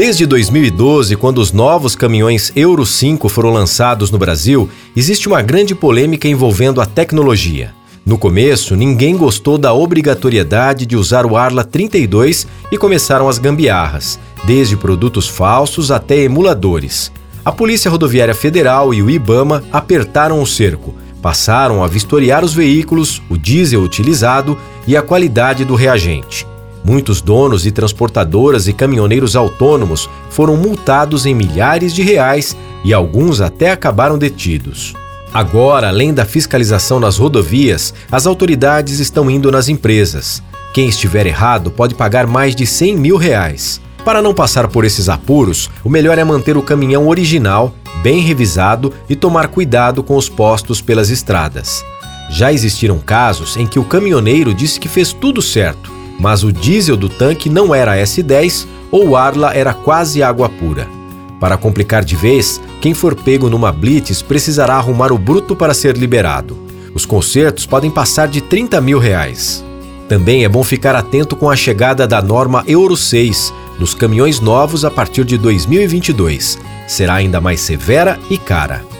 Desde 2012, quando os novos caminhões Euro 5 foram lançados no Brasil, existe uma grande polêmica envolvendo a tecnologia. No começo, ninguém gostou da obrigatoriedade de usar o Arla 32 e começaram as gambiarras, desde produtos falsos até emuladores. A Polícia Rodoviária Federal e o IBAMA apertaram o cerco, passaram a vistoriar os veículos, o diesel utilizado e a qualidade do reagente. Muitos donos e transportadoras e caminhoneiros autônomos foram multados em milhares de reais e alguns até acabaram detidos. Agora, além da fiscalização nas rodovias, as autoridades estão indo nas empresas. Quem estiver errado pode pagar mais de 100 mil reais. Para não passar por esses apuros, o melhor é manter o caminhão original, bem revisado e tomar cuidado com os postos pelas estradas. Já existiram casos em que o caminhoneiro disse que fez tudo certo, mas o diesel do tanque não era S10 ou Arla era quase água pura. Para complicar de vez, quem for pego numa blitz precisará arrumar o bruto para ser liberado. Os consertos podem passar de 30 mil reais. Também é bom ficar atento com a chegada da norma Euro 6 nos caminhões novos a partir de 2022. Será ainda mais severa e cara.